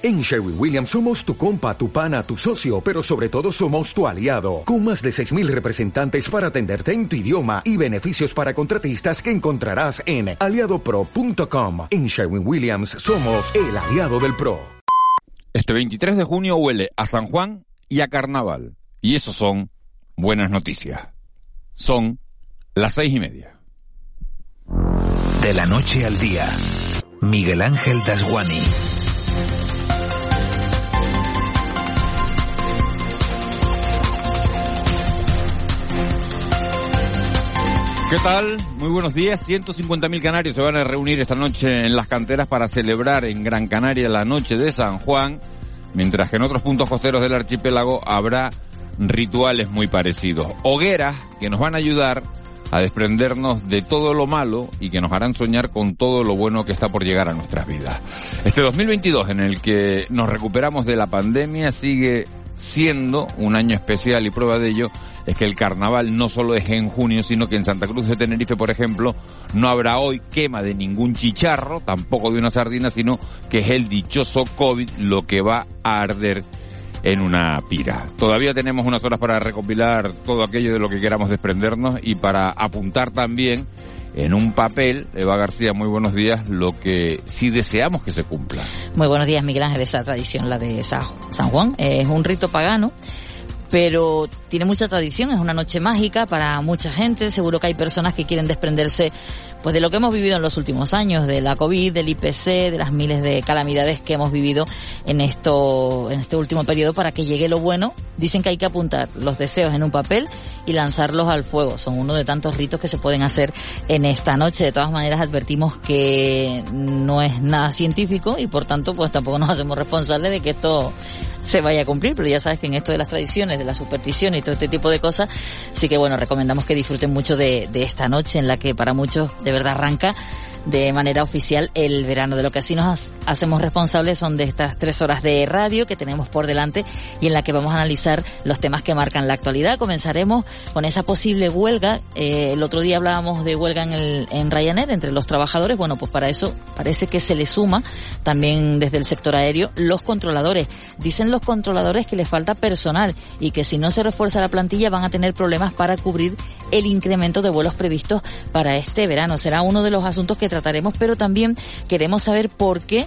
En Sherwin Williams somos tu compa, tu pana, tu socio, pero sobre todo somos tu aliado, con más de 6.000 representantes para atenderte en tu idioma y beneficios para contratistas que encontrarás en aliadopro.com. En Sherwin Williams somos el aliado del PRO. Este 23 de junio huele a San Juan y a Carnaval. Y eso son buenas noticias. Son las seis y media. De la noche al día, Miguel Ángel Dasguani. ¿Qué tal? Muy buenos días. 150.000 canarios se van a reunir esta noche en las canteras para celebrar en Gran Canaria la noche de San Juan, mientras que en otros puntos costeros del archipiélago habrá rituales muy parecidos. Hogueras que nos van a ayudar a desprendernos de todo lo malo y que nos harán soñar con todo lo bueno que está por llegar a nuestras vidas. Este 2022 en el que nos recuperamos de la pandemia sigue siendo un año especial y prueba de ello es que el carnaval no solo es en junio, sino que en Santa Cruz de Tenerife, por ejemplo, no habrá hoy quema de ningún chicharro, tampoco de una sardina, sino que es el dichoso COVID lo que va a arder en una pira. Todavía tenemos unas horas para recopilar todo aquello de lo que queramos desprendernos y para apuntar también en un papel, Eva García, muy buenos días, lo que sí deseamos que se cumpla. Muy buenos días, Miguel Ángel, esa tradición, la de San Juan, es un rito pagano pero tiene mucha tradición, es una noche mágica para mucha gente, seguro que hay personas que quieren desprenderse pues de lo que hemos vivido en los últimos años, de la COVID, del IPC, de las miles de calamidades que hemos vivido en esto, en este último periodo para que llegue lo bueno. Dicen que hay que apuntar los deseos en un papel y lanzarlos al fuego. Son uno de tantos ritos que se pueden hacer en esta noche. De todas maneras advertimos que no es nada científico y por tanto pues tampoco nos hacemos responsables de que esto se vaya a cumplir, pero ya sabes que en esto de las tradiciones, de la superstición y todo este tipo de cosas, sí que bueno, recomendamos que disfruten mucho de, de esta noche en la que para muchos de verdad arranca de manera oficial el verano. De lo que así nos hacemos responsables son de estas tres horas de radio que tenemos por delante y en la que vamos a analizar los temas que marcan la actualidad. Comenzaremos con esa posible huelga. Eh, el otro día hablábamos de huelga en, el, en Ryanair entre los trabajadores. Bueno, pues para eso parece que se le suma también desde el sector aéreo los controladores. Dicen los controladores que les falta personal y que si no se refuerza la plantilla van a tener problemas para cubrir el incremento de vuelos previstos para este verano. Será uno de los asuntos que trataremos, pero también queremos saber por qué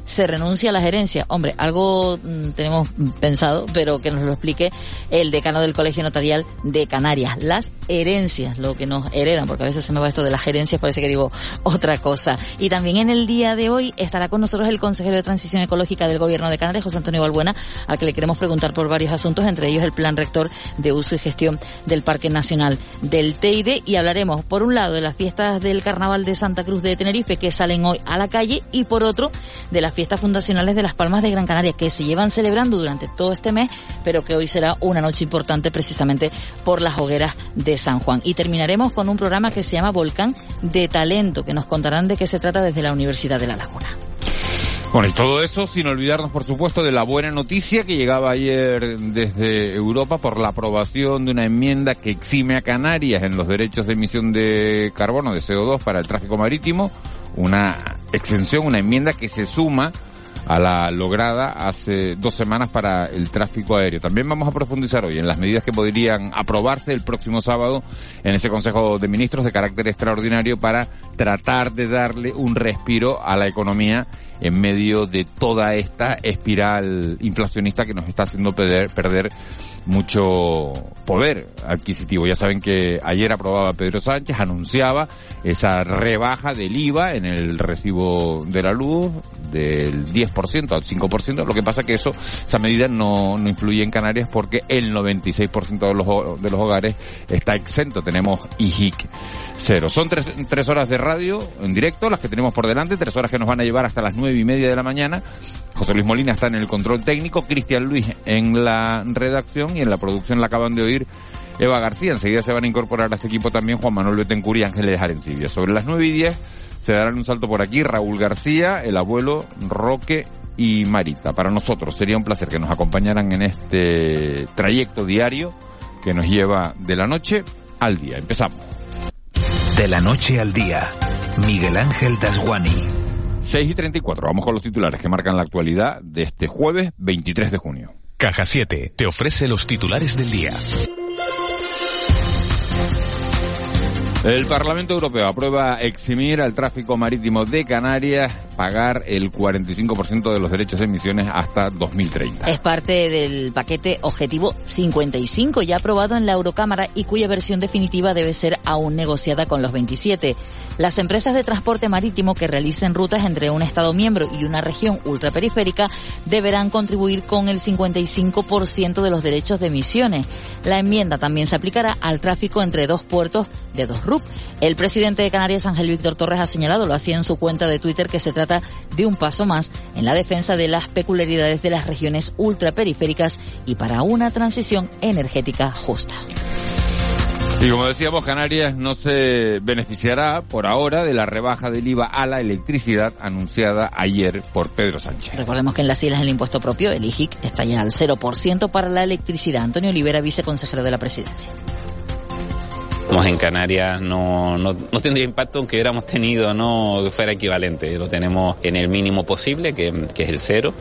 se renuncia a la gerencia. Hombre, algo mm, tenemos pensado, pero que nos lo explique el decano del Colegio Notarial de Canarias. Las herencias, lo que nos heredan, porque a veces se me va esto de las gerencias, parece que digo otra cosa. Y también en el día de hoy estará con nosotros el consejero de Transición Ecológica del Gobierno de Canarias, José Antonio Balbuena, al que le queremos preguntar por varios asuntos, entre ellos el plan rector de uso y gestión del Parque Nacional del Teide. Y hablaremos, por un lado, de las fiestas del Carnaval de Santa Cruz de Tenerife, que salen hoy a la calle, y por otro, de las fiestas fundacionales de Las Palmas de Gran Canaria, que se llevan celebrando durante todo este mes, pero que hoy será una noche importante precisamente por las hogueras de San Juan. Y terminaremos con un programa que se llama Volcán de Talento, que nos contarán de qué se trata desde la Universidad de La Laguna. Bueno, y todo eso sin olvidarnos, por supuesto, de la buena noticia que llegaba ayer desde Europa por la aprobación de una enmienda que exime a Canarias en los derechos de emisión de carbono, de CO2 para el tráfico marítimo, una exención, una enmienda que se suma a la lograda hace dos semanas para el tráfico aéreo. También vamos a profundizar hoy en las medidas que podrían aprobarse el próximo sábado en ese Consejo de Ministros de carácter extraordinario para tratar de darle un respiro a la economía en medio de toda esta espiral inflacionista que nos está haciendo perder, perder mucho poder adquisitivo. Ya saben que ayer aprobaba Pedro Sánchez, anunciaba esa rebaja del IVA en el recibo de la luz del 10% al 5%. Lo que pasa que eso, esa medida no, no influye en Canarias porque el 96% de los, de los hogares está exento. Tenemos IHIC cero. Son tres, tres horas de radio en directo, las que tenemos por delante, tres horas que nos van a llevar hasta las y media de la mañana. José Luis Molina está en el control técnico, Cristian Luis en la redacción y en la producción la acaban de oír Eva García. Enseguida se van a incorporar a este equipo también Juan Manuel Betancourt y Ángeles Arencibia. Sobre las nueve y diez se darán un salto por aquí Raúl García, el abuelo Roque y Marita. Para nosotros sería un placer que nos acompañaran en este trayecto diario que nos lleva de la noche al día. Empezamos. De la noche al día, Miguel Ángel Dasguani. 6 y 34. Vamos con los titulares que marcan la actualidad de este jueves 23 de junio. Caja 7 te ofrece los titulares del día. El Parlamento Europeo aprueba eximir al tráfico marítimo de Canarias pagar el 45% de los derechos de emisiones hasta 2030. Es parte del paquete Objetivo 55 ya aprobado en la Eurocámara y cuya versión definitiva debe ser aún negociada con los 27. Las empresas de transporte marítimo que realicen rutas entre un Estado miembro y una región ultraperiférica deberán contribuir con el 55% de los derechos de emisiones. La enmienda también se aplicará al tráfico entre dos puertos de dos RUP. El presidente de Canarias, Ángel Víctor Torres, ha señalado, lo hacía en su cuenta de Twitter, que se trata de un paso más en la defensa de las peculiaridades de las regiones ultraperiféricas y para una transición energética justa. Y como decíamos, Canarias no se beneficiará por ahora de la rebaja del IVA a la electricidad anunciada ayer por Pedro Sánchez. Recordemos que en las islas el impuesto propio, el IGIC, está ya al 0% para la electricidad. Antonio Olivera, viceconsejero de la presidencia en Canarias no, no, no, tendría impacto aunque hubiéramos tenido no fuera equivalente. Lo tenemos en el mínimo posible, que, que es el cero,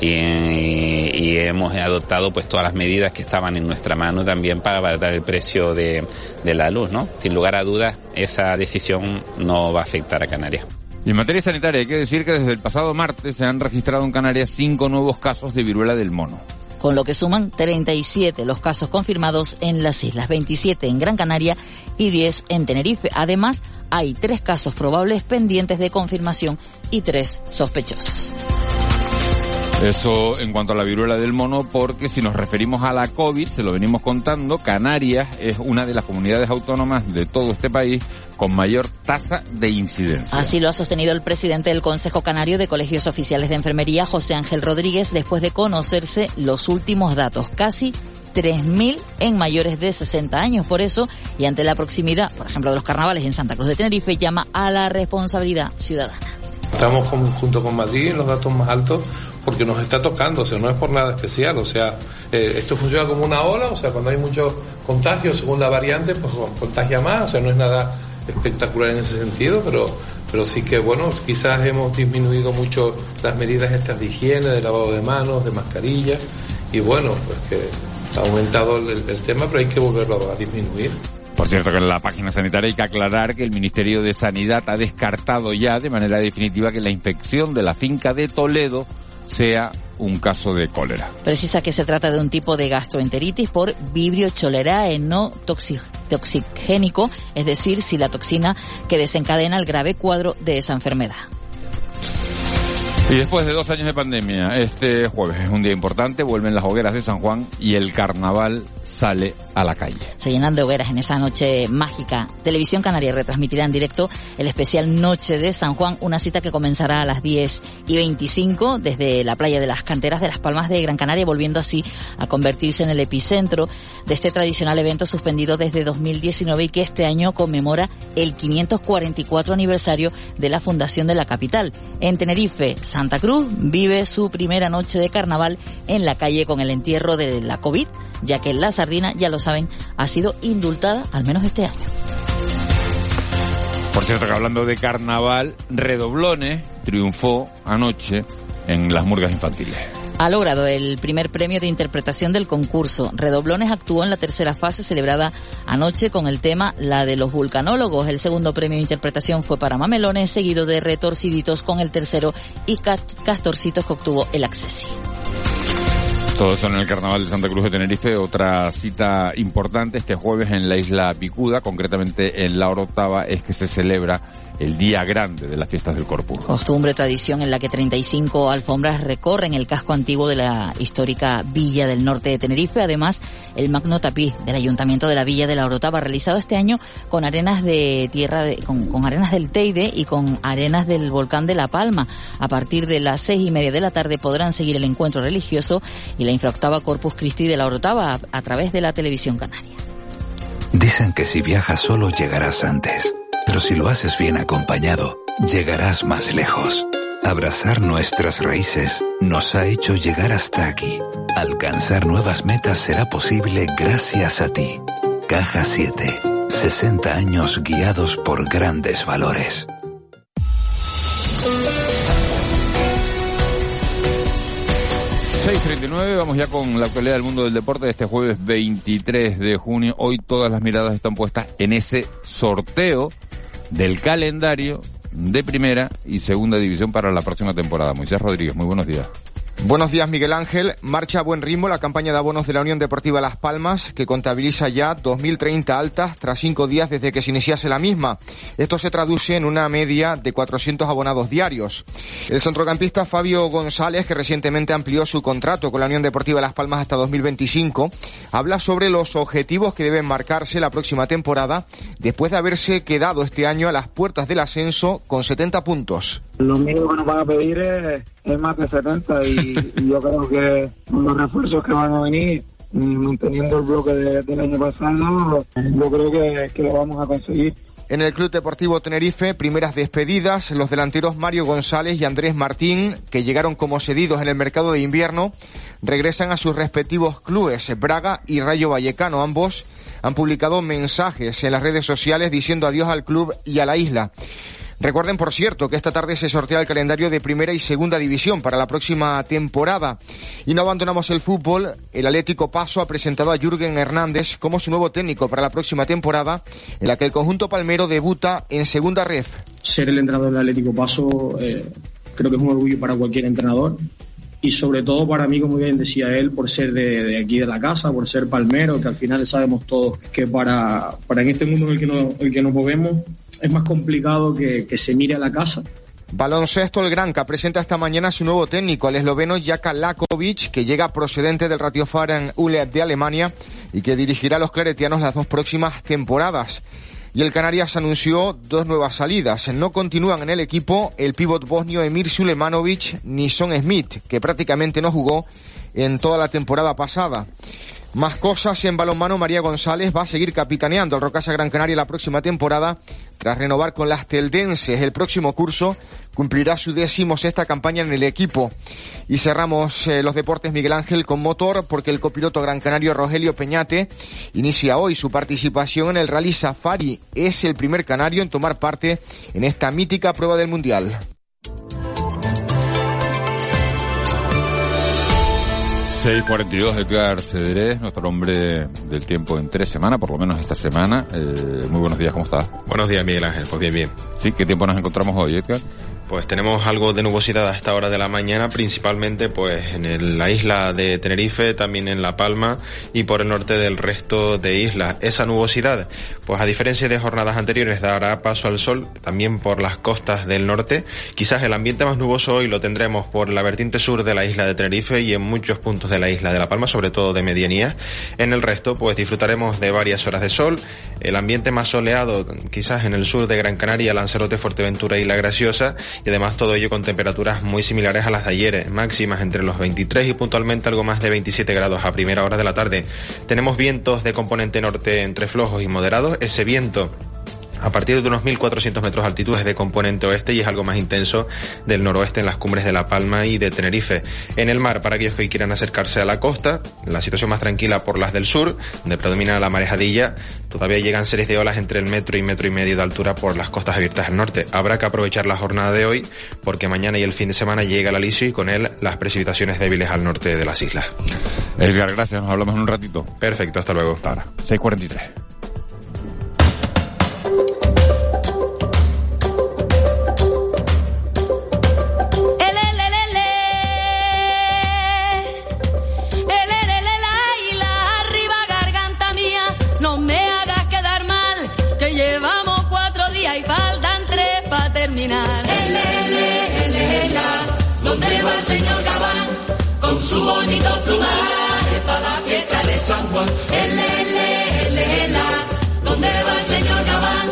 y, y, hemos adoptado pues todas las medidas que estaban en nuestra mano también para abaratar el precio de, de la luz, ¿no? Sin lugar a dudas, esa decisión no va a afectar a Canarias. En materia sanitaria hay que decir que desde el pasado martes se han registrado en Canarias cinco nuevos casos de viruela del mono con lo que suman 37 los casos confirmados en las islas, 27 en Gran Canaria y 10 en Tenerife. Además, hay tres casos probables pendientes de confirmación y tres sospechosos. Eso en cuanto a la viruela del mono, porque si nos referimos a la COVID, se lo venimos contando, Canarias es una de las comunidades autónomas de todo este país con mayor tasa de incidencia. Así lo ha sostenido el presidente del Consejo Canario de Colegios Oficiales de Enfermería, José Ángel Rodríguez, después de conocerse los últimos datos. Casi 3.000 en mayores de 60 años. Por eso, y ante la proximidad, por ejemplo, de los carnavales en Santa Cruz de Tenerife, llama a la responsabilidad ciudadana. Estamos junto con Madrid en los datos más altos porque nos está tocando, o sea, no es por nada especial, o sea, eh, esto funciona como una ola, o sea, cuando hay muchos contagios según la variante, pues contagia más, o sea, no es nada espectacular en ese sentido, pero, pero sí que, bueno, quizás hemos disminuido mucho las medidas estas de higiene, de lavado de manos, de mascarillas, y bueno, pues que ha aumentado el, el tema, pero hay que volverlo a disminuir. Por cierto que en la página sanitaria hay que aclarar que el Ministerio de Sanidad ha descartado ya de manera definitiva que la infección de la finca de Toledo sea un caso de cólera. Precisa que se trata de un tipo de gastroenteritis por vibrio cholerae no toxigénico, es decir, si la toxina que desencadena el grave cuadro de esa enfermedad. Y después de dos años de pandemia, este jueves es un día importante, vuelven las hogueras de San Juan y el carnaval sale a la calle. Se llenan de hogueras en esa noche mágica. Televisión Canaria retransmitirá en directo el especial Noche de San Juan, una cita que comenzará a las 10 y 25 desde la playa de las canteras de Las Palmas de Gran Canaria, volviendo así a convertirse en el epicentro de este tradicional evento suspendido desde 2019 y que este año conmemora el 544 aniversario de la fundación de la capital. En Tenerife, Santa Cruz vive su primera noche de carnaval en la calle con el entierro de la COVID, ya que la sardina, ya lo saben, ha sido indultada al menos este año. Por cierto que hablando de carnaval, Redoblones triunfó anoche en las murgas infantiles. Ha logrado el primer premio de interpretación del concurso. Redoblones actuó en la tercera fase celebrada anoche con el tema La de los vulcanólogos. El segundo premio de interpretación fue para Mamelones, seguido de Retorciditos con el tercero y Castorcitos que obtuvo el acceso. Todo eso en el Carnaval de Santa Cruz de Tenerife, otra cita importante este jueves en la isla Picuda, concretamente en la hora octava, es que se celebra el día grande de las fiestas del Corpus. Costumbre, tradición en la que 35 alfombras recorren el casco antiguo de la histórica Villa del Norte de Tenerife. Además, el magno tapiz del Ayuntamiento de la Villa de la Orotava, realizado este año con arenas de tierra, con, arenas del Teide y con arenas del volcán de La Palma. A partir de las seis y media de la tarde podrán seguir el encuentro religioso y la infraoctava Corpus Christi de la Orotava a, a través de la televisión canaria. Dicen que si viajas solo llegarás antes. Pero si lo haces bien acompañado, llegarás más lejos. Abrazar nuestras raíces nos ha hecho llegar hasta aquí. Alcanzar nuevas metas será posible gracias a ti. Caja 7. 60 años guiados por grandes valores. nueve, vamos ya con la actualidad del mundo del deporte de este jueves 23 de junio. Hoy todas las miradas están puestas en ese sorteo del calendario de primera y segunda división para la próxima temporada. Moisés Rodríguez, muy buenos días. Buenos días, Miguel Ángel. Marcha a buen ritmo la campaña de abonos de la Unión Deportiva Las Palmas, que contabiliza ya 2.030 altas tras cinco días desde que se iniciase la misma. Esto se traduce en una media de 400 abonados diarios. El centrocampista Fabio González, que recientemente amplió su contrato con la Unión Deportiva Las Palmas hasta 2025, habla sobre los objetivos que deben marcarse la próxima temporada después de haberse quedado este año a las puertas del ascenso con 70 puntos. Lo mínimo que nos van a pedir es, más de 70 y, yo creo que con los refuerzos que van a venir, manteniendo el bloque del año pasado, yo creo que, que lo vamos a conseguir. En el Club Deportivo Tenerife, primeras despedidas, los delanteros Mario González y Andrés Martín, que llegaron como cedidos en el mercado de invierno, regresan a sus respectivos clubes, Braga y Rayo Vallecano. Ambos han publicado mensajes en las redes sociales diciendo adiós al club y a la isla. Recuerden, por cierto, que esta tarde se sortea el calendario de primera y segunda división para la próxima temporada. Y no abandonamos el fútbol. El Atlético Paso ha presentado a Jürgen Hernández como su nuevo técnico para la próxima temporada, en la que el conjunto palmero debuta en segunda ref. Ser el entrenador del Atlético Paso eh, creo que es un orgullo para cualquier entrenador y sobre todo para mí, como bien decía él, por ser de, aquí de la casa, por ser palmero, que al final sabemos todos que para, para en este mundo en que, no, el que nos movemos es más complicado que, se mire a la casa. Baloncesto el Granca presenta esta mañana su nuevo técnico, el esloveno Jaka Lakovic, que llega procedente del Ratiofaren Ule de Alemania y que dirigirá a los claretianos las dos próximas temporadas. Y el Canarias anunció dos nuevas salidas. No continúan en el equipo el pívot bosnio Emir Sulemanovic ni Son Smith, que prácticamente no jugó en toda la temporada pasada. Más cosas en balonmano, María González va a seguir capitaneando al Rocasa Gran Canaria la próxima temporada tras renovar con las teldenses el próximo curso, cumplirá su décimo sexta campaña en el equipo. Y cerramos eh, los deportes Miguel Ángel con motor porque el copiloto gran canario Rogelio Peñate inicia hoy su participación en el Rally Safari. Es el primer canario en tomar parte en esta mítica prueba del Mundial. 6.42, Edgar Cederés, nuestro hombre del tiempo en tres semanas, por lo menos esta semana. Eh, muy buenos días, ¿cómo estás? Buenos días, Miguel Ángel, pues bien, bien. Sí, ¿qué tiempo nos encontramos hoy, Edgar? Pues tenemos algo de nubosidad a esta hora de la mañana, principalmente pues en la isla de Tenerife, también en La Palma y por el norte del resto de islas. Esa nubosidad, pues a diferencia de jornadas anteriores, dará paso al sol también por las costas del norte. Quizás el ambiente más nuboso hoy lo tendremos por la vertiente sur de la isla de Tenerife y en muchos puntos de la isla de La Palma, sobre todo de medianía. En el resto, pues disfrutaremos de varias horas de sol. El ambiente más soleado, quizás en el sur de Gran Canaria, Lanzarote, Fuerteventura y La Graciosa y además todo ello con temperaturas muy similares a las de ayer, eh, máximas entre los 23 y puntualmente algo más de 27 grados a primera hora de la tarde. Tenemos vientos de componente norte entre flojos y moderados, ese viento a partir de unos 1.400 metros de altitud es de componente oeste y es algo más intenso del noroeste en las cumbres de La Palma y de Tenerife. En el mar, para aquellos que quieran acercarse a la costa, la situación más tranquila por las del sur, donde predomina la marejadilla, todavía llegan series de olas entre el metro y metro y medio de altura por las costas abiertas del norte. Habrá que aprovechar la jornada de hoy porque mañana y el fin de semana llega el alisio y con él las precipitaciones débiles al norte de las islas. Edgar, gracias. Nos hablamos en un ratito. Perfecto, hasta luego. Hasta ahora. 6.43. terminar. ¿dónde va el señor Gabán? Con su bonito plumaje para la fiesta de San Juan. ¿dónde va el señor Gabán?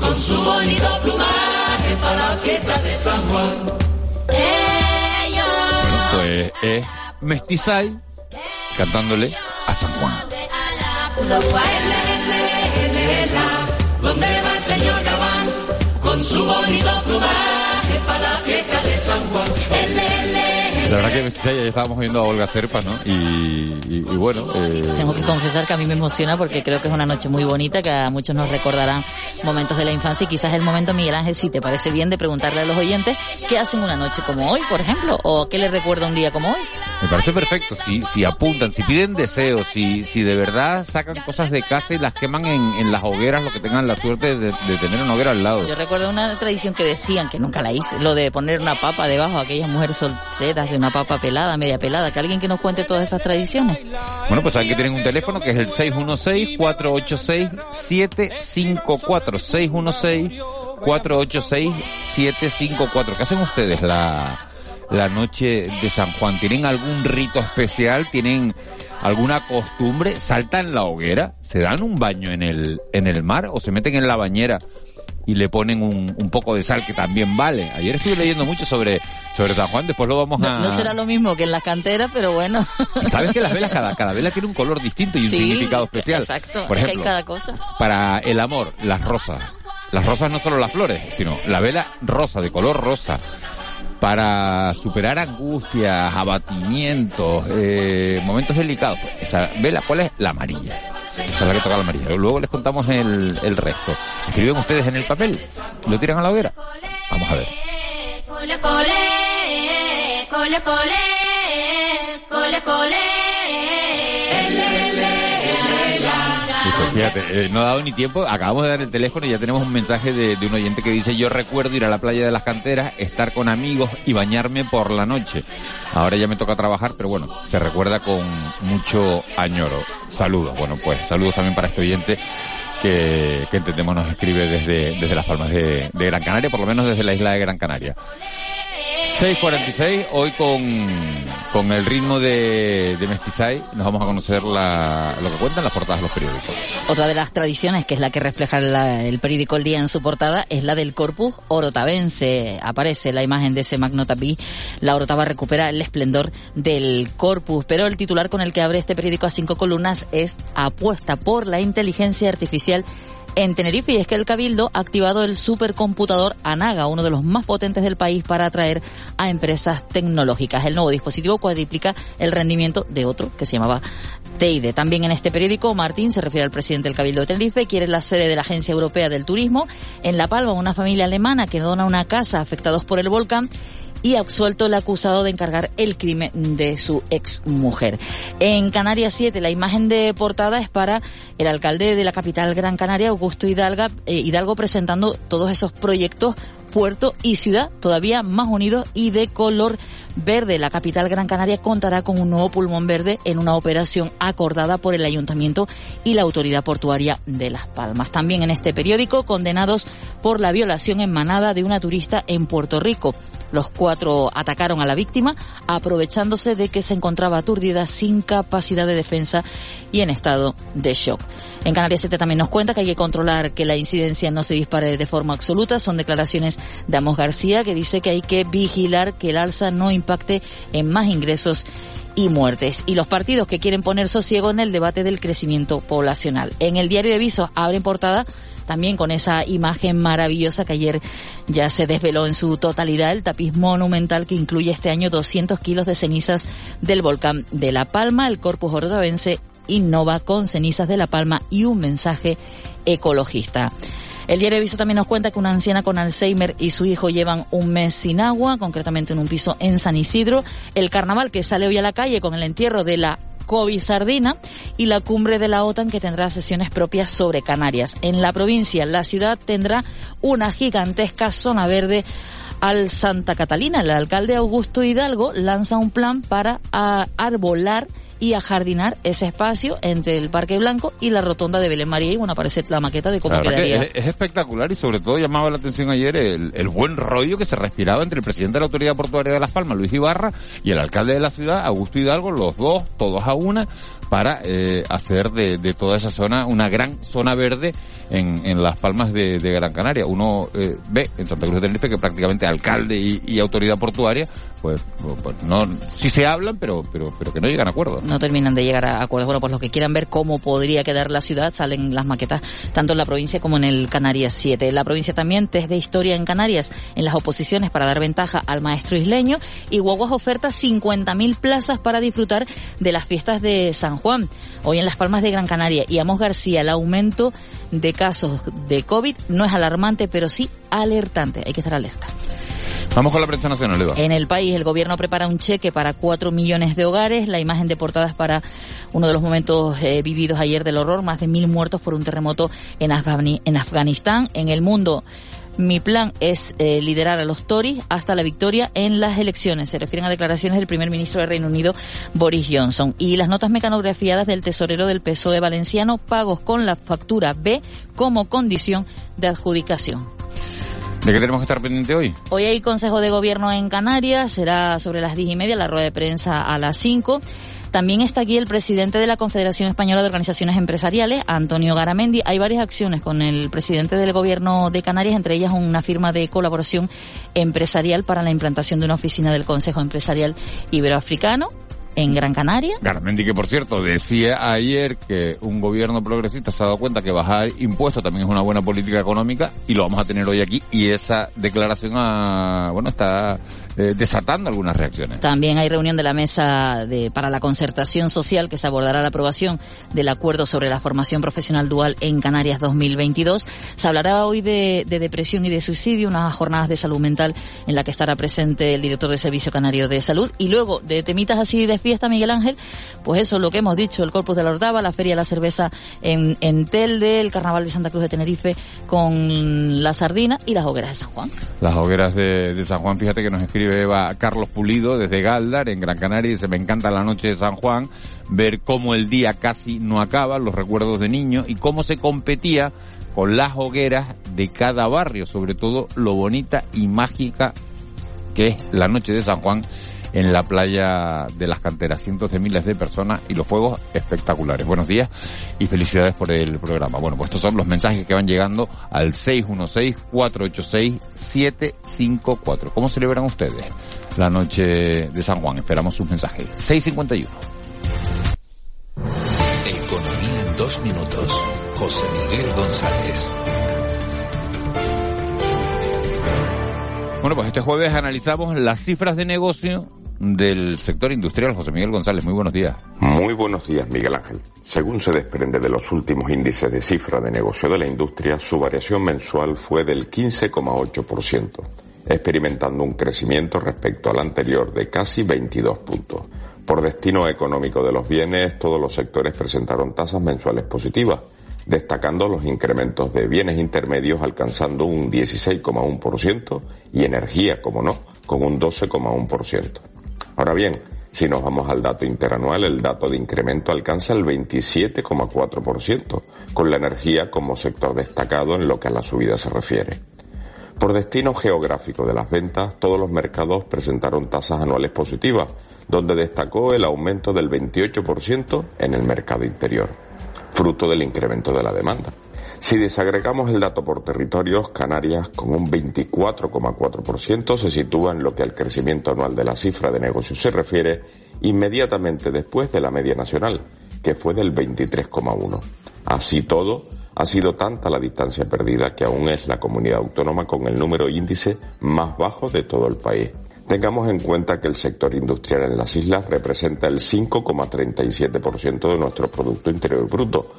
Con su bonito plumaje para la fiesta de San Juan. Bueno, pues es Mestizay cantándole a San Juan. ¿Dónde va? Con su bonito La verdad que ya estábamos viendo a Olga Serpa, ¿no? Y, bueno... Eh... Tengo que confesar que a mí me emociona porque creo que es una noche muy bonita, que a muchos nos recordarán momentos de la infancia y quizás el momento, Miguel Ángel, si te parece bien de preguntarle a los oyentes qué hacen una noche como hoy, por ejemplo, o qué les recuerda un día como hoy. Me parece perfecto. Si, si apuntan, si piden deseos, si, si de verdad sacan cosas de casa y las queman en, en las hogueras, lo que tengan la suerte de, de tener una hoguera al lado. Yo recuerdo una tradición que decían, que nunca la hice, lo de poner una papa debajo a aquellas mujeres solteras de una papa pelada, media pelada. Que alguien que nos cuente todas esas tradiciones. Bueno, pues que tienen un teléfono que es el 616-486-754. 616-486-754. ¿Qué hacen ustedes la, la noche de San Juan? ¿Tienen algún rito especial? ¿Tienen alguna costumbre? ¿Saltan la hoguera? ¿Se dan un baño en el, en el mar? ¿O se meten en la bañera? Y le ponen un, un poco de sal que también vale. Ayer estuve leyendo mucho sobre, sobre San Juan, después lo vamos a... No, no será lo mismo que en la cantera, pero bueno. Y sabes que las velas, cada, cada vela tiene un color distinto y un Sí, significado especial. Exacto, Por es que ejemplo, hay cada cosa. para el amor, las rosas. Las rosas no solo las flores, sino la vela rosa, de color rosa. Para superar angustias, abatimientos, eh, momentos delicados. Pues, Esa vela, ¿cuál es? La amarilla. Esa es la que toca la amarilla. Luego les contamos el, el resto. Escriben ustedes en el papel, lo tiran a la hoguera. Vamos a ver. Cole, cole, cole, cole, cole, cole. Fíjate, eh, no ha dado ni tiempo, acabamos de dar el teléfono y ya tenemos un mensaje de, de un oyente que dice, yo recuerdo ir a la playa de las canteras, estar con amigos y bañarme por la noche. Ahora ya me toca trabajar, pero bueno, se recuerda con mucho añoro. Saludos, bueno pues saludos también para este oyente que, que entendemos nos escribe desde, desde las palmas de Gran Canaria, por lo menos desde la isla de Gran Canaria. 6.46, hoy con, con el ritmo de, de Mestizay nos vamos a conocer la, lo que cuentan las portadas de los periódicos. Otra de las tradiciones, que es la que refleja la- el periódico El Día en su portada, es la del Corpus Orotavense. Aparece la imagen de ese magno tapiz. La Orotava recupera el esplendor del Corpus, pero el titular con el que abre este periódico a cinco columnas es apuesta por la inteligencia artificial en Tenerife y es que el Cabildo ha activado el supercomputador Anaga, uno de los más potentes del país para atraer a empresas tecnológicas. El nuevo dispositivo cuadriplica el rendimiento de otro que se llamaba Teide. También en este periódico, Martín se refiere al presidente del Cabildo de Tenerife, quiere la sede de la Agencia Europea del Turismo. En La Palma, una familia alemana que dona una casa afectados por el volcán y absuelto el acusado de encargar el crimen de su ex mujer. En Canarias 7, la imagen de portada es para el alcalde de la capital Gran Canaria, Augusto Hidalga, eh, Hidalgo, presentando todos esos proyectos puerto y ciudad todavía más unidos y de color verde. La capital Gran Canaria contará con un nuevo pulmón verde en una operación acordada por el ayuntamiento y la autoridad portuaria de Las Palmas. También en este periódico, condenados por la violación en manada de una turista en Puerto Rico. Los cuatro atacaron a la víctima aprovechándose de que se encontraba aturdida sin capacidad de defensa y en estado de shock. En Canarias 7 también nos cuenta que hay que controlar que la incidencia no se dispare de forma absoluta. Son declaraciones de Amos García que dice que hay que vigilar que el alza no impacte en más ingresos y muertes. Y los partidos que quieren poner sosiego en el debate del crecimiento poblacional. En el diario de Visos abren portada también con esa imagen maravillosa que ayer ya se desveló en su totalidad, el tapiz monumental que incluye este año 200 kilos de cenizas del volcán de La Palma. El Corpus Orotavense innova con cenizas de La Palma y un mensaje ecologista. El diario Viso también nos cuenta que una anciana con Alzheimer y su hijo llevan un mes sin agua, concretamente en un piso en San Isidro. El carnaval que sale hoy a la calle con el entierro de la COVID Sardina y la cumbre de la OTAN que tendrá sesiones propias sobre Canarias. En la provincia, la ciudad tendrá una gigantesca zona verde al Santa Catalina. El alcalde Augusto Hidalgo lanza un plan para arbolar y ajardinar ese espacio entre el Parque Blanco y la rotonda de Belén María y bueno, aparece la maqueta de cómo verdad que quedaría. es, es espectacular y sobre todo llamaba la atención ayer el, el buen rollo que se respiraba entre el presidente de la Autoridad Portuaria de Las Palmas, Luis Ibarra, y el alcalde de la ciudad, Augusto Hidalgo, los dos, todos a una, para eh, hacer de, de toda esa zona una gran zona verde en, en Las Palmas de, de Gran Canaria. Uno eh, ve en Santa Cruz de Tenerife que prácticamente alcalde y, y autoridad portuaria, pues, pues no, sí se hablan, pero, pero, pero que no llegan a acuerdos. No terminan de llegar a acuerdos. Bueno, pues los que quieran ver cómo podría quedar la ciudad, salen las maquetas tanto en la provincia como en el Canarias 7. En la provincia también, test de historia en Canarias, en las oposiciones para dar ventaja al maestro isleño y Guaguas oferta 50.000 plazas para disfrutar de las fiestas de San Juan. Hoy en Las Palmas de Gran Canaria y Amos García, el aumento de casos de COVID no es alarmante, pero sí alertante. Hay que estar alerta. Vamos con la prensa nacional, Eva. En el país, el gobierno prepara un cheque para cuatro millones de hogares. La imagen de portada es para uno de los momentos eh, vividos ayer del horror. Más de mil muertos por un terremoto en, Afgani en Afganistán. En el mundo, mi plan es eh, liderar a los Tories hasta la victoria en las elecciones. Se refieren a declaraciones del primer ministro de Reino Unido, Boris Johnson. Y las notas mecanografiadas del tesorero del PSOE valenciano, pagos con la factura B como condición de adjudicación. ¿De qué tenemos que estar pendiente hoy? Hoy hay Consejo de Gobierno en Canarias, será sobre las diez y media, la rueda de prensa a las cinco. También está aquí el presidente de la Confederación Española de Organizaciones Empresariales, Antonio Garamendi. Hay varias acciones con el presidente del Gobierno de Canarias, entre ellas una firma de colaboración empresarial para la implantación de una oficina del Consejo Empresarial Iberoafricano en Gran Canaria. Garamendi, que por cierto decía ayer que un gobierno progresista se ha dado cuenta que bajar impuestos también es una buena política económica y lo vamos a tener hoy aquí y esa declaración ha, bueno está eh, desatando algunas reacciones. También hay reunión de la mesa de, para la concertación social que se abordará la aprobación del acuerdo sobre la formación profesional dual en Canarias 2022. Se hablará hoy de, de depresión y de suicidio, unas jornadas de salud mental en la que estará presente el director del Servicio Canario de Salud y luego de temitas así de fiesta, Miguel Ángel, pues eso, lo que hemos dicho, el Corpus de la Ordava, la Feria de la Cerveza en, Telde, el Carnaval de Santa Cruz de Tenerife con la sardina y las hogueras de San Juan. Las hogueras de, de San Juan, fíjate que nos escribe Eva Carlos Pulido desde Galdar, en Gran Canaria, dice, me encanta la noche de San Juan, ver cómo el día casi no acaba, los recuerdos de niño, y cómo se competía con las hogueras de cada barrio, sobre todo lo bonita y mágica que es la noche de San Juan en la playa de las canteras. Cientos de miles de personas y los juegos espectaculares. Buenos días y felicidades por el programa. Bueno, pues estos son los mensajes que van llegando al 616-486-754. ¿Cómo celebran ustedes la noche de San Juan? Esperamos sus mensajes. 651. Economía en dos minutos. José Miguel González. Bueno, pues este jueves analizamos las cifras de negocio del sector industrial. José Miguel González, muy buenos días. Muy buenos días, Miguel Ángel. Según se desprende de los últimos índices de cifra de negocio de la industria, su variación mensual fue del 15,8%, experimentando un crecimiento respecto al anterior de casi 22 puntos. Por destino económico de los bienes, todos los sectores presentaron tasas mensuales positivas, destacando los incrementos de bienes intermedios alcanzando un 16,1% y energía, como no, con un 12,1%. Ahora bien, si nos vamos al dato interanual, el dato de incremento alcanza el 27,4%, con la energía como sector destacado en lo que a la subida se refiere. Por destino geográfico de las ventas, todos los mercados presentaron tasas anuales positivas, donde destacó el aumento del 28% en el mercado interior, fruto del incremento de la demanda. Si desagregamos el dato por territorios, Canarias con un 24,4% se sitúa en lo que al crecimiento anual de la cifra de negocios se refiere inmediatamente después de la media nacional, que fue del 23,1%. Así todo, ha sido tanta la distancia perdida que aún es la comunidad autónoma con el número índice más bajo de todo el país. Tengamos en cuenta que el sector industrial en las islas representa el 5,37% de nuestro Producto Interior Bruto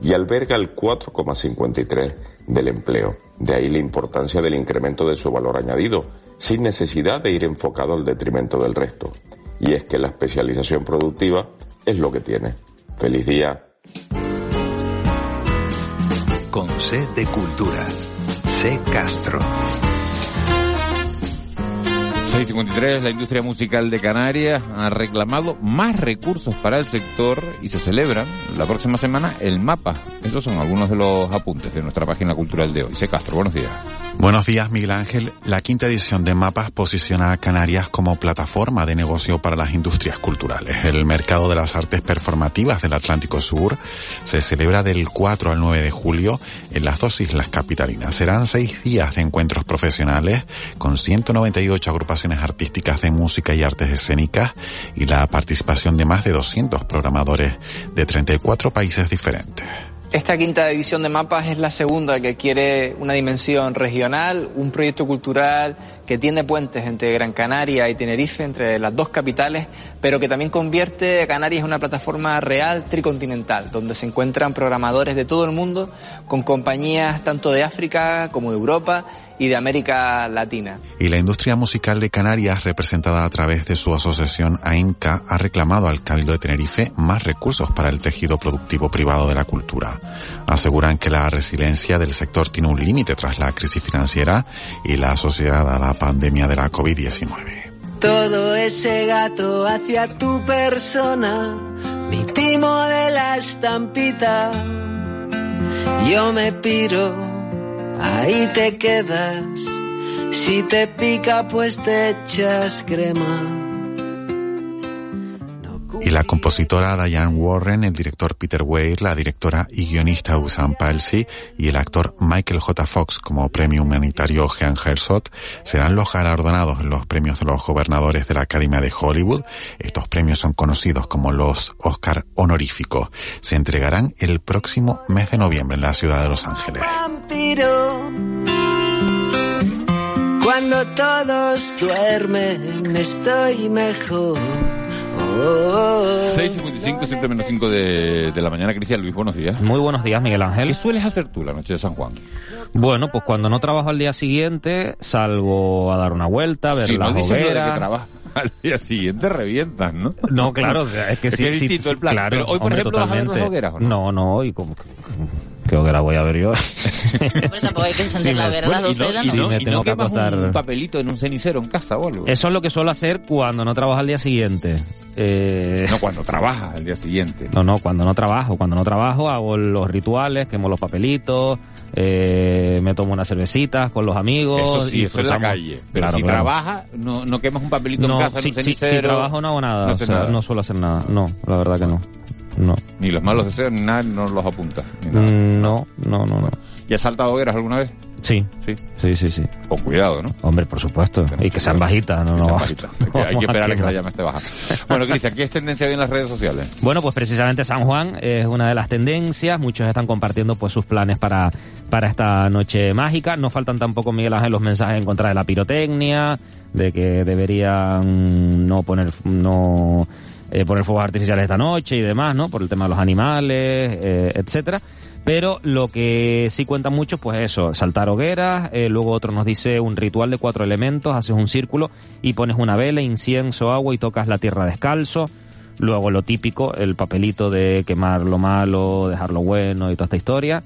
y alberga el 4,53% del empleo. De ahí la importancia del incremento de su valor añadido, sin necesidad de ir enfocado al detrimento del resto. Y es que la especialización productiva es lo que tiene. Feliz día. Con C de Cultura. C Castro. 653, la industria musical de Canarias ha reclamado más recursos para el sector y se celebran la próxima semana el mapa. Esos son algunos de los apuntes de nuestra página cultural de hoy. C. Castro, buenos días. Buenos días, Miguel Ángel. La quinta edición de Mapas posiciona a Canarias como plataforma de negocio para las industrias culturales. El mercado de las artes performativas del Atlántico Sur se celebra del 4 al 9 de julio en las dos islas capitalinas. Serán seis días de encuentros profesionales con 198 agrupaciones artísticas de música y artes escénicas y la participación de más de 200 programadores de 34 países diferentes. Esta quinta edición de Mapas es la segunda que quiere una dimensión regional, un proyecto cultural que tiene puentes entre Gran Canaria y Tenerife, entre las dos capitales, pero que también convierte a Canarias en una plataforma real tricontinental, donde se encuentran programadores de todo el mundo con compañías tanto de África como de Europa y de América Latina. Y la industria musical de Canarias, representada a través de su asociación AINCA, ha reclamado al Cabildo de Tenerife más recursos para el tejido productivo privado de la cultura. Aseguran que la resiliencia del sector tiene un límite tras la crisis financiera y la asociada a la pandemia de la COVID-19. Todo ese gato hacia tu persona, mi timo de la estampita. Yo me piro, ahí te quedas. Si te pica, pues te echas crema. Y la compositora Diane Warren, el director Peter Weir, la directora y guionista Usan Palsy y el actor Michael J. Fox como premio humanitario Jean Herzog serán los galardonados en los premios de los gobernadores de la Academia de Hollywood. Estos premios son conocidos como los Oscar honoríficos. Se entregarán el próximo mes de noviembre en la ciudad de Los Ángeles. Oh. 6.55, 7 menos 5 de, de la mañana. Cristian Luis, buenos días. Muy buenos días, Miguel Ángel. ¿Qué sueles hacer tú la noche de San Juan? Bueno, pues cuando no trabajo al día siguiente, salgo a dar una vuelta, a ver Si las no hogueras. trabajas al día siguiente revientas, ¿no? No, claro, es que sí, es sí, distinto sí, el plan. claro, Pero hoy, por hombre, ejemplo, vas a ver las totalmente. hogueras, ¿o no? No, no, hoy como que- ¿Qué hoguera voy a ver yo? Pero tampoco hay que encender Sí, la me- hoguera a las Bueno, y 12 de la no, Sí, no- me tengo no que acostar. un papelito en un cenicero en casa o algo. Eso es lo que suelo hacer cuando no trabajo al día siguiente. Eh, No, cuando trabajas al día siguiente. No, no, cuando no trabajo. Cuando no trabajo hago los rituales, quemo los papelitos, eh, me tomo unas cervecitas con los amigos. Eso sí, y eso en la calle. Pero Claro, si claro. trabajas, no, no quemas un papelito no, en casa si, un si- si trabajo no hago nada. No o haces sea, nada. no suelo hacer nada. No, la verdad que no. No. Ni los malos deseos, ni nada, no los apuntas. nada. Mm, No, no, no, no. ¿Y has saltado hogueras alguna vez? Sí, Sí. sí, sí, sí. Con cuidado, ¿no? Hombre, por supuesto. Y que sean bajitas, no, Que no. sean bajitas. Hay que, hay que esperar a que la llama esté baja. Bueno, Cristian, ¿qué es tendencia hoy en las redes sociales? Bueno, pues precisamente San Juan es una de las tendencias. Muchos están compartiendo pues sus planes para, para esta noche mágica. No faltan tampoco, Miguel Ángel, los mensajes en contra de la pirotecnia, de que deberían no poner, no eh, poner fuegos artificiales esta noche y demás, ¿no? Por el tema de los animales, eh, etcétera. Pero lo que sí cuentan muchos, pues eso, saltar hogueras, eh, luego otro nos dice un ritual de cuatro elementos, haces un círculo y pones una vela, incienso, agua y tocas la tierra descalzo. Luego lo típico, el papelito de quemar lo malo, dejar lo bueno y toda esta historia.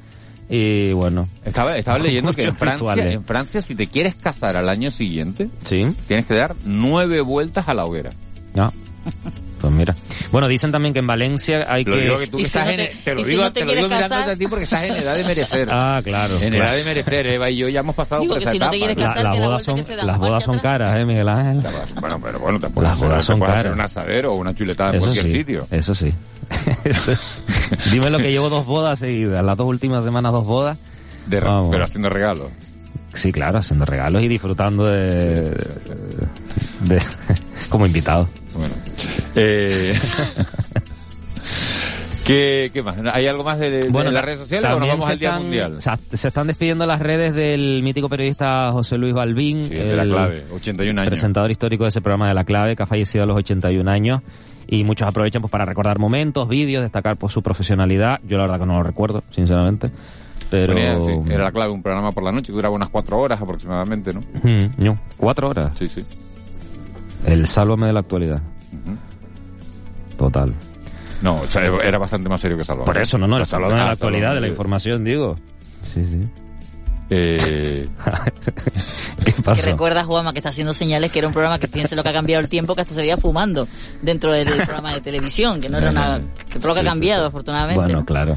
Y bueno. Estaba, estaba leyendo que en Francia, rituales. en Francia, si te quieres casar al año siguiente, Sí. tienes que dar nueve vueltas a la hoguera. Ah. Pues mira. Bueno, dicen también que en Valencia hay Lo que... digo que tú que si estás no en, te- te lo y si digo, no te te lo digo mirándote a ti porque estás en edad de merecer. Ah, claro. En claro. edad de merecer, Eva y yo ya hemos pasado Digo por esa si no te etapa. La- casar, las la bodas vuelta son, las bodas son caras, ¿eh, Miguel Ángel? Bueno, pero bueno, te puedes Las hacer, bodas te son puedes hacer caras. un asadero o una chuletada en Eso cualquier sí, sitio. eso sí. Eso es. Dime lo que llevo dos bodas seguidas, las dos últimas semanas dos bodas. De- pero haciendo regalos. Sí, claro, haciendo regalos y disfrutando de... Sí, sí, sí, de- como invitado. Bueno. Eh, ¿qué, ¿Qué más? ¿Hay algo más de, de las redes sociales o nos vamos al Día están- Mundial? Se están despidiendo las redes del mítico periodista José Luis Balbín, Sí, de la el clave, 81 años. presentador histórico de ese programa de La Clave, que ha fallecido a los 81 años. Y muchos aprovechan pues para recordar momentos, vídeos, destacar por su profesionalidad. Yo la verdad que no lo recuerdo, sinceramente. Pero... Ponía, sí, era la clave, un programa por la noche que duraba unas cuatro horas aproximadamente, ¿no? Mm, no, cuatro horas. Sí, sí. El sálvame de la actualidad. Ujú. Total. No, o sea, era bastante más serio que Salvador. Por eso, no, no, el sálvame de ah, la actualidad, de la información, digo. Sí, sí. Eh, ¿Qué Que pasó? recuerda, Juanma, que está haciendo señales que era un programa que fíjense lo que ha cambiado el tiempo, que hasta se veía fumando dentro del programa de televisión, que no era nada, que todo lo que ha Sí, sí, cambiado, sí. afortunadamente. Bueno, claro.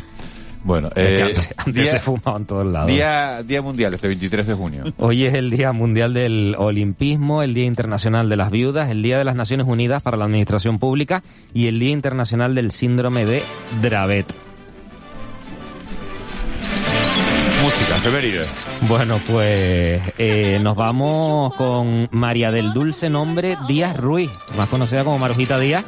Bueno, eh, antes, antes día, se fumaba en todos lados. día, día mundial, este 23 de junio. Hoy es el Día Mundial del Olimpismo, el Día Internacional de las Viudas, el Día de las Naciones Unidas para la Administración Pública y el Día Internacional del Síndrome de Dravet. Música, efeméride. Bueno, pues eh, nos vamos con María del Dulce Nombre Díaz Ruiz, más conocida como Marujita Díaz,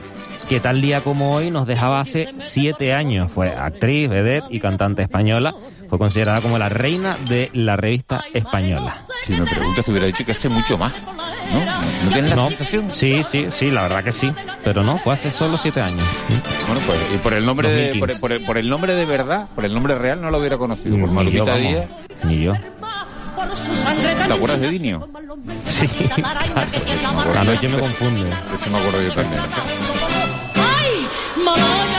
que tal día como hoy nos dejaba hace siete años. Fue actriz, vedette y cantante española. Fue considerada como la reina de la revista española. Si me preguntas, te hubiera dicho que hace mucho más. ¿No? ¿No tienes la No, sensación? Sí, sí, sí, la verdad que sí. Pero no, fue hace solo siete años. Bueno, pues y por el nombre de, 2015. por, el- por el, por el nombre de verdad, por el nombre real no lo hubiera conocido. Por Ni yo. Díaz. Ni yo. ¿Te acuerdas de Dinio? Sí. Anoche me confunde. Eso me acuerdo yo también. my.